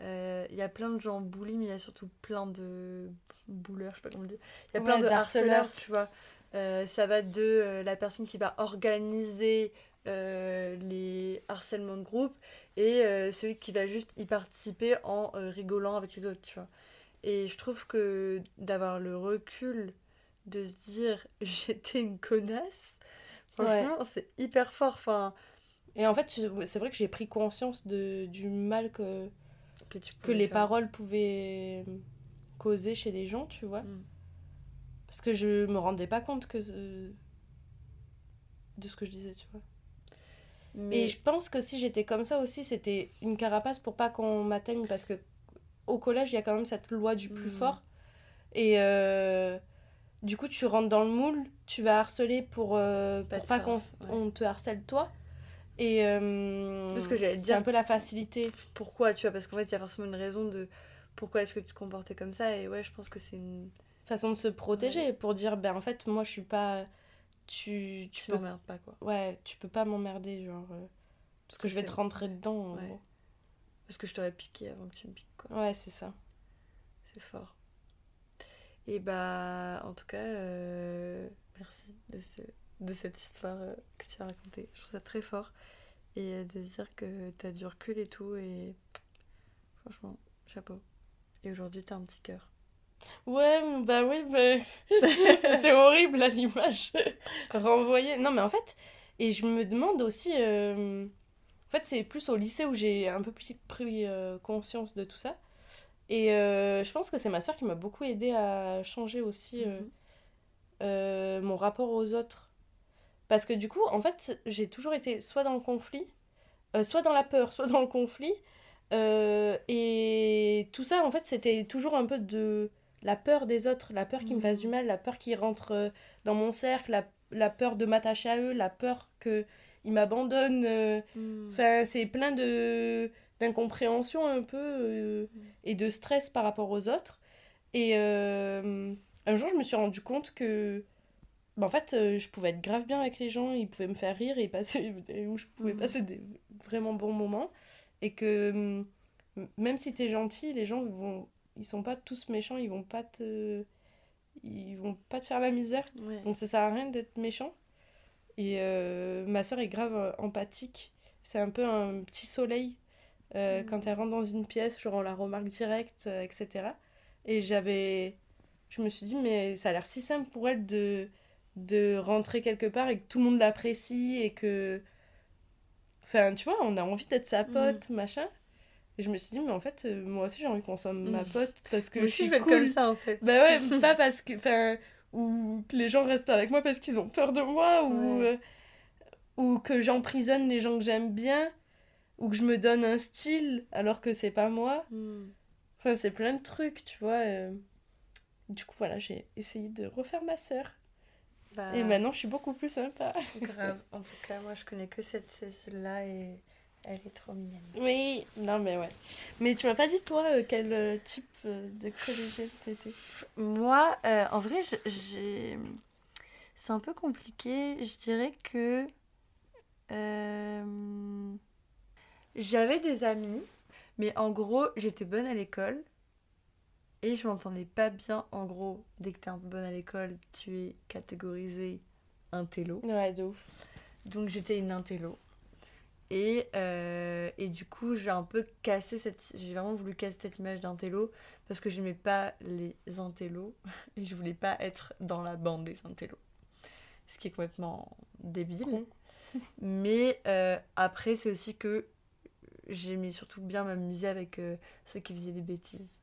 Euh, il y a plein de gens bully, mais il y a surtout plein de bouleurs, je sais pas comment dire. Il y a plein de harceleurs, tu vois. Euh, ça va de euh, la personne qui va organiser les harcèlements de groupe et celui qui va juste y participer en rigolant avec les autres, tu vois. Et je trouve que d'avoir le recul de se dire j'étais une connasse, franchement, c'est hyper fort. Enfin, et en fait, c'est vrai que j'ai pris conscience de, du mal que, que, les paroles pouvaient causer chez des gens, tu vois. Mm. Parce que je me rendais pas compte que de ce que je disais, tu vois. Mais... Et je pense que si j'étais comme ça aussi, c'était une carapace pour pas qu'on m'atteigne parce que au collège, il y a quand même cette loi du plus hmm. fort. Et euh, du coup, tu rentres dans le moule, tu vas harceler pour, euh, pas pour pas qu'on te harcèle toi. Et euh, que j'allais dire. C'est un peu la facilité. Pourquoi, tu vois Parce qu'en fait, il y a forcément une raison de pourquoi est-ce que tu te comportais comme ça. Et ouais, je pense que c'est une. Façon de se protéger pour dire, ben en fait, moi je suis pas. Tu, tu, tu m'emmerdes pas, quoi. Ouais, tu peux pas m'emmerder, genre. parce que je vais te rentrer dedans. Parce que je t'aurais piqué avant que tu me piques, quoi. Ouais, c'est ça. C'est fort. Et bah, en tout cas, euh, merci de, ce, de cette histoire euh, que tu as racontée. Je trouve ça très fort. Et euh, de se dire que tu as du recul et tout. Et franchement, chapeau. Et aujourd'hui, tu as un petit cœur. Ouais, bah oui, bah... c'est horrible à l'image renvoyée. Non, mais en fait, et je me demande aussi. En fait, c'est plus au lycée où j'ai un peu pris euh, conscience de tout ça. Et euh, je pense que c'est ma soeur qui m'a beaucoup aidé à changer aussi euh, mhm. mon rapport aux autres. Parce que du coup, en fait, j'ai toujours été soit dans le conflit, soit dans la peur, soit dans le conflit. et tout ça, en fait, c'était toujours un peu de la peur des autres, la peur qu'ils me fassent du mhm. mal, la peur qu'ils rentrent dans mon cercle, la, la peur de m'attacher à eux, la peur que il m'abandonne. Euh, hmm. Enfin, c'est plein de d'incompréhension un peu euh, et de stress par rapport aux autres. Et euh, un jour, je me suis rendu compte que, bah, en fait, je pouvais être grave bien avec les gens, ils pouvaient me faire rire et passer, où je pouvais hmm. passer des vraiment bons moments. Et que même si t'es gentil, les gens vont, ils sont pas tous méchants, ils vont pas te, ils vont pas te faire la misère. Donc ça sert à rien d'être méchant. Et euh, ma soeur est grave euh, empathique. C'est un peu un petit soleil. Euh, mm. Quand elle rentre dans une pièce, genre on la remarque direct, etc. Et j'avais. Je me suis dit, mais ça a l'air si simple pour elle de, de rentrer quelque part et que tout le monde l'apprécie et que. Enfin, tu vois, on a envie d'être sa mm. pote, machin. Et je me suis dit, mais en fait, moi aussi j'ai envie qu'on soit ma mm. pote parce que je suis cool. comme ça en fait. Bah ouais, pas parce que. Enfin, ou que les gens restent pas avec moi parce qu'ils ont peur de moi, ou, euh, ou que j'emprisonne les gens que j'aime bien, ou que je me donne un style alors que c'est pas moi. Hmm. Enfin, c'est plein de trucs, tu vois. Euh. Du coup, voilà, j'ai essayé de refaire ma sœur. Bah. Et maintenant, je suis beaucoup plus sympa. Grave. En tout cas, moi, je connais que cette Cécile-là et elle est trop mignonne. Oui, non mais ouais. Mais tu m'as pas dit toi euh, quel euh, type euh, de collégienne t'étais? Moi, en vrai, j'ai... C'est un peu compliqué. Je dirais que... J'avais des amis, mais en gros, j'étais bonne à l'école. Et je m'entendais pas bien. En gros, dès que t'es un peu bonne à l'école, tu es catégorisé intello. Ouais, de ouf. Donc j'étais une intello. Et, euh, et du coup, j'ai un peu cassé cette. J'ai vraiment voulu casser cette image d'intello parce que j'aimais pas les intellos et je voulais pas être dans la bande des intellos. Ce qui est complètement débile. Mais euh, après, c'est aussi que j'aimais surtout bien m'amuser avec euh, ceux qui faisaient des bêtises.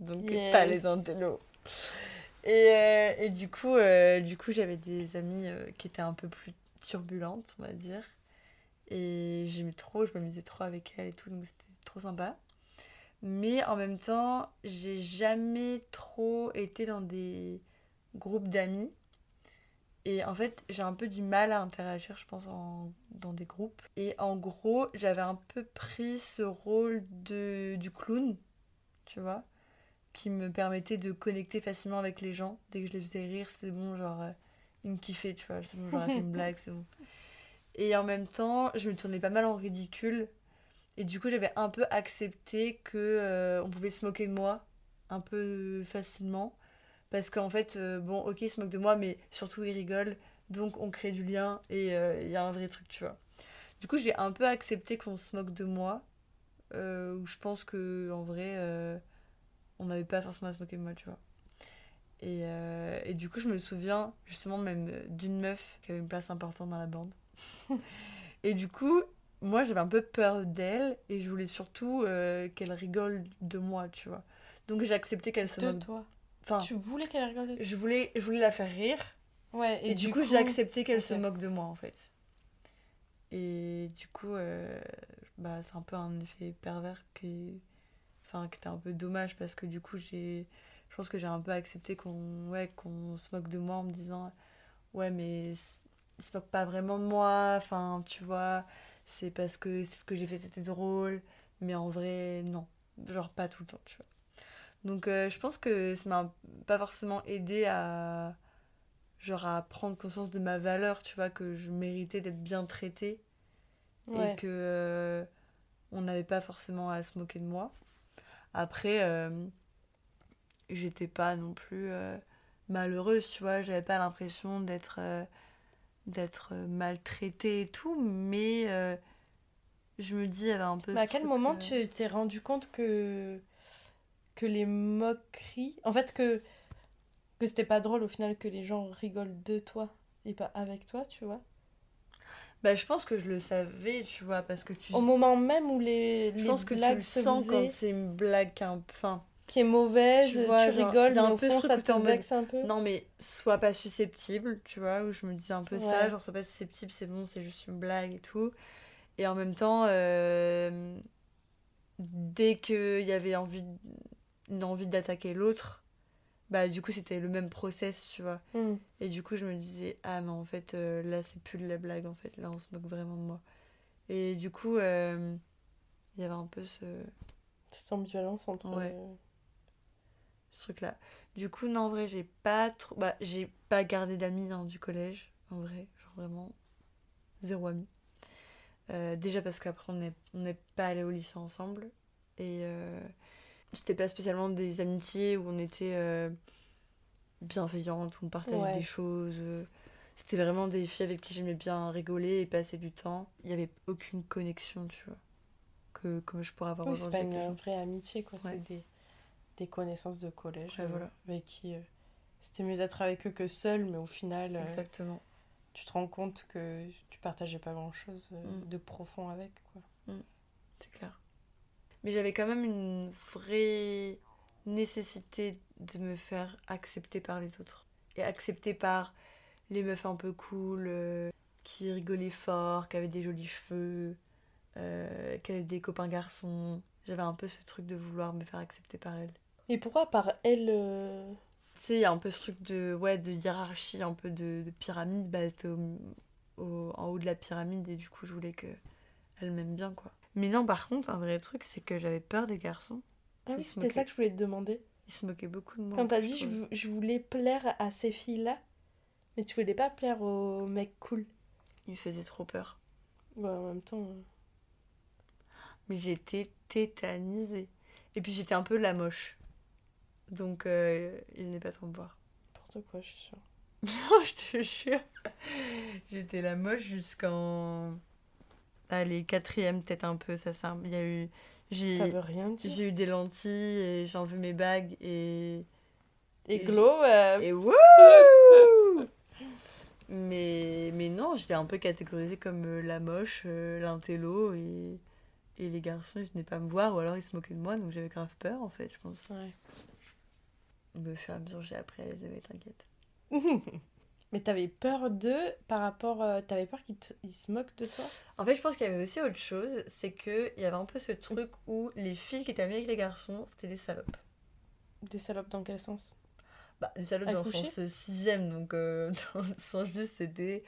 Donc pas les intellos. Et, euh, et du coup, euh, du coup j'avais des amis euh, qui étaient un peu plus turbulentes, on va dire. Et j'aimais trop, je m'amusais trop avec elles et tout, donc c'était trop sympa. Mais en même temps, j'ai jamais trop été dans des groupes d'amis. Et en fait, j'ai un peu du mal à interagir, je pense, dans des groupes. Et en gros, j'avais un peu pris ce rôle de, du clown, tu vois, qui me permettait de connecter facilement avec les gens. Dès que je les faisais rire, c'était bon, genre, euh, ils me kiffaient, tu vois, c'est bon, j'aurais fait une blague, c'est bon. Et en même temps, je me tournais pas mal en ridicule. Et du coup, j'avais un peu accepté que euh, on pouvait se moquer de moi un peu facilement parce qu'en fait, euh, bon, ok, il se moque de moi, mais surtout il rigole, donc on crée du lien et euh, il y a un vrai truc, tu vois. Du coup, j'ai un peu accepté qu'on se moque de moi, où je pense que en vrai, on n'avait pas forcément à se moquer de moi, tu vois. Et, et, du coup, je me souviens justement même d'une meuf qui avait une place importante dans la bande. et du coup, moi, j'avais un peu peur d'elle et je voulais surtout qu'elle rigole de moi, tu vois. Donc j'ai accepté qu'elle se moque de toi tu voulais qu'elle rigole je voulais, je voulais la faire rire. Ouais, et, du, coup, j'ai accepté qu'elle se moque de moi, en fait. Et du coup, euh, bah, c'est un peu un effet pervers qui, enfin, qui était un peu dommage parce que du coup, j'ai, je pense que j'ai un peu accepté qu'on ouais, qu'on se moque de moi en me disant Ouais, mais il se moque pas vraiment de moi, enfin, tu vois, c'est parce que ce que j'ai fait c'était drôle, mais en vrai, non. Genre, pas tout le temps, tu vois. Donc euh, je pense que ça m'a pas forcément aidé à genre à prendre conscience de ma valeur, tu vois, que je méritais d'être bien traitée et que euh, on n'avait pas forcément à se moquer de moi. Après, euh, j'étais pas non plus malheureuse, tu vois, j'avais pas l'impression d'être d'être maltraitée et tout, mais je me dis, il y avait un peu. à quel moment tu t'es rendu compte que que les moqueries. En fait, que, que c'était pas drôle au final que les gens rigolent de toi et pas avec toi, tu vois? Bah, je pense que je le savais, tu vois, parce que tu. Au moment même où les, je pense que tu le sens quand c'est une blague un enfin qui est mauvaise, tu, vois, tu rigoles, mais au fond ça te un peu. Non mais sois pas susceptible, tu vois, où je me dis un peu ça, genre sois pas susceptible, c'est bon, c'est juste une blague et tout. Et en même temps, euh, dès qu'il y avait envie une envie d'attaquer l'autre, bah du coup c'était le même process, tu vois. Mm. Et du coup je me disais, ah mais en fait euh, là c'est plus de la blague, en fait, là on se moque vraiment de moi. Et du coup, euh, il y avait un peu ce... Cette ambivalence entre... Ouais. Euh, ce truc-là. Du coup, non, en vrai, j'ai pas trop... Bah, j'ai pas gardé d'amis hein, du collège, en vrai. Genre vraiment, zéro ami. déjà parce qu'après, on n'est pas allé au lycée ensemble. Et c'était pas spécialement des amitiés où on était euh, bienveillantes, où on partageait des choses. Euh. C'était vraiment des filles avec qui j'aimais bien rigoler et passer du temps. Il n'y avait aucune connexion, tu vois, que, comme je pourrais avoir oui, c'est pas une vraie amitié, quoi. C'est des, des, connaissances de collège euh, voilà. avec qui c'était mieux d'être avec eux que seul, mais au final, Exactement. tu te rends compte que tu partageais pas grand-chose mm. de profond avec, quoi. Mm. C'est clair. Mais j'avais quand même une vraie nécessité de me faire accepter par les autres. Et accepter par les meufs un peu cool, euh, qui rigolaient fort, qui avaient des jolis cheveux, euh, qui avaient des copains garçons. J'avais un peu ce truc de vouloir me faire accepter par elles. Et pourquoi par elles euh Tu sais, il y a un peu ce truc de, ouais, de hiérarchie, un peu de, pyramide. Bah, c'était au, en haut de la pyramide et du coup, je voulais qu'elles m'aiment bien, quoi. Mais non, par contre, un vrai truc, c'est que j'avais peur des garçons. Ah oui, c'était ça que je voulais te demander. Ils se moquaient beaucoup de moi. Quand t'as dit je, je, voulais plaire à ces filles-là, mais tu voulais pas plaire aux mecs cool. Ils me faisaient trop peur. Ouais, en même temps. Euh. Mais j'étais tétanisée. Et puis j'étais un peu la moche. Donc euh, il n'est pas trop me voir. N'importe quoi, je suis sûre. non, je te jure. j'étais la moche jusqu'en Allez, quatrième, peut-être un peu, ça, ça. Il y a eu. J'ai, ça veut rien dire. J'ai eu des lentilles et j'ai enlevé mes bagues et. Et, glow Et wouh mais, mais non, j'étais un peu catégorisée comme euh, la moche, euh, l'intello et. et les garçons ils venaient pas me voir ou alors ils se moquaient de moi donc j'avais grave peur en fait je pense ouais. me faire à j'ai appris à les aimer t'inquiète mais t'avais peur d'eux par rapport euh, t'avais peur qu'ils se moquent de toi? En fait je pense qu'il y avait aussi autre chose c'est que il y avait un peu ce truc où les filles qui étaient amies avec les garçons c'était des salopes des salopes dans quel sens? Bah, des salopes dans le sens euh, sixième donc euh, dans le sens juste c'était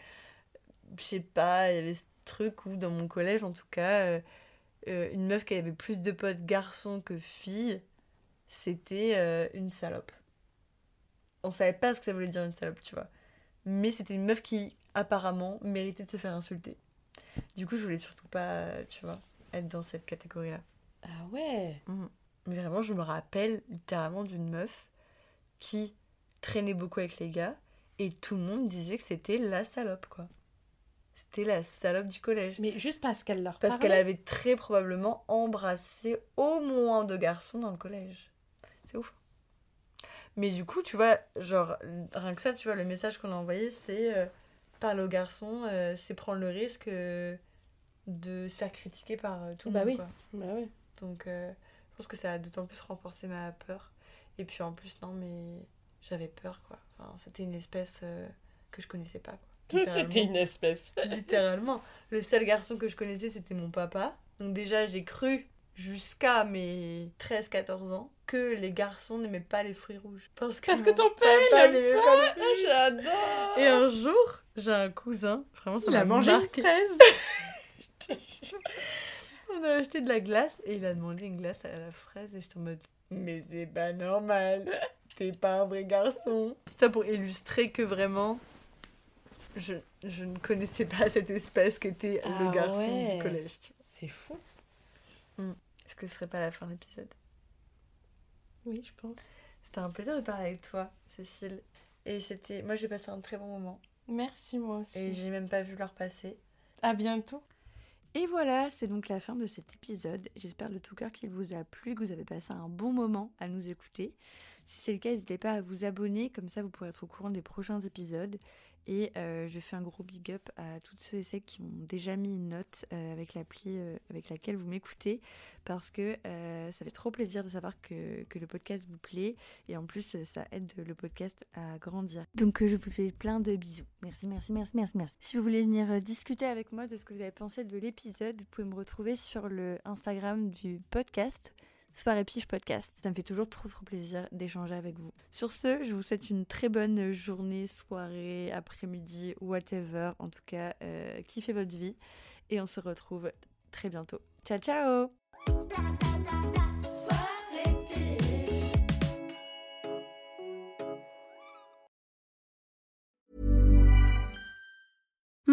je sais pas il y avait ce truc où dans mon collège en tout cas euh, une meuf qui avait plus de potes garçons que filles, c'était une salope. On savait pas ce que ça voulait dire une salope, tu vois. Mais c'était une meuf qui, apparemment, méritait de se faire insulter. Du coup, je voulais surtout pas, tu vois, être dans cette catégorie-là. Ah ouais mmh. Mais vraiment, je me rappelle littéralement d'une meuf qui traînait beaucoup avec les gars et tout le monde disait que c'était la salope, quoi. C'était la salope du collège. Mais juste parce qu'elle leur Parce qu'elle avait très probablement embrassé au moins deux garçons dans le collège. C'est ouf. Mais du coup, tu vois, genre, rien que ça, tu vois, le message qu'on a envoyé, c'est euh, parler aux garçons, euh, c'est prendre le risque euh, de se faire critiquer par tout le bah monde. Oui. Quoi. Bah oui. Donc, je pense que ça a d'autant plus renforcé ma peur. Et puis en plus, non, mais j'avais peur, quoi. Enfin, c'était une espèce que je connaissais pas, quoi. C'était une espèce. Littéralement. Le seul garçon que je connaissais, c'était mon papa. Donc déjà, j'ai cru jusqu'à mes 13-14 ans que les garçons n'aimaient pas les fruits rouges. Parce que, Parce que ton père, il pas, pas J'adore Et un jour, j'ai un cousin, vraiment ça Il a mangé une fraise On a acheté de la glace et il a demandé une glace à la fraise et j'étais en mode mais c'est pas normal, t'es pas un vrai garçon. Ça pour illustrer que vraiment je, je, ne connaissais pas cette espèce qui était le ah garçon du collège. C'est fou. Hmm. Est-ce que ce serait pas la fin de l'épisode? Oui, je pense. C'était un plaisir de parler avec toi, Cécile. Et c'était, moi, j'ai passé un très bon moment. Merci, moi aussi. Et j'ai même pas vu l'heure passer. À bientôt. Et voilà, c'est donc la fin de cet épisode. J'espère de tout cœur qu'il vous a plu, que vous avez passé un bon moment à nous écouter. Si c'est le cas, n'hésitez pas à vous abonner, comme ça vous pourrez être au courant des prochains épisodes. Et euh, je fais un gros big up à toutes ceux et celles qui ont déjà mis une note euh, avec l'appli euh, avec laquelle vous m'écoutez parce que ça fait trop plaisir de savoir que, que, le podcast vous plaît et en plus ça aide le podcast à grandir. Donc je vous fais plein de bisous. Merci, merci, merci, merci, merci. Si vous voulez venir discuter avec moi de ce que vous avez pensé de l'épisode, vous pouvez me retrouver sur le Instagram du podcast. Soirée Piche Podcast. Ça me fait toujours trop trop plaisir d'échanger avec vous. Sur ce, je vous souhaite une très bonne journée, soirée, après-midi, whatever. En tout cas, euh, kiffez votre vie. Et on se retrouve très bientôt. Ciao ciao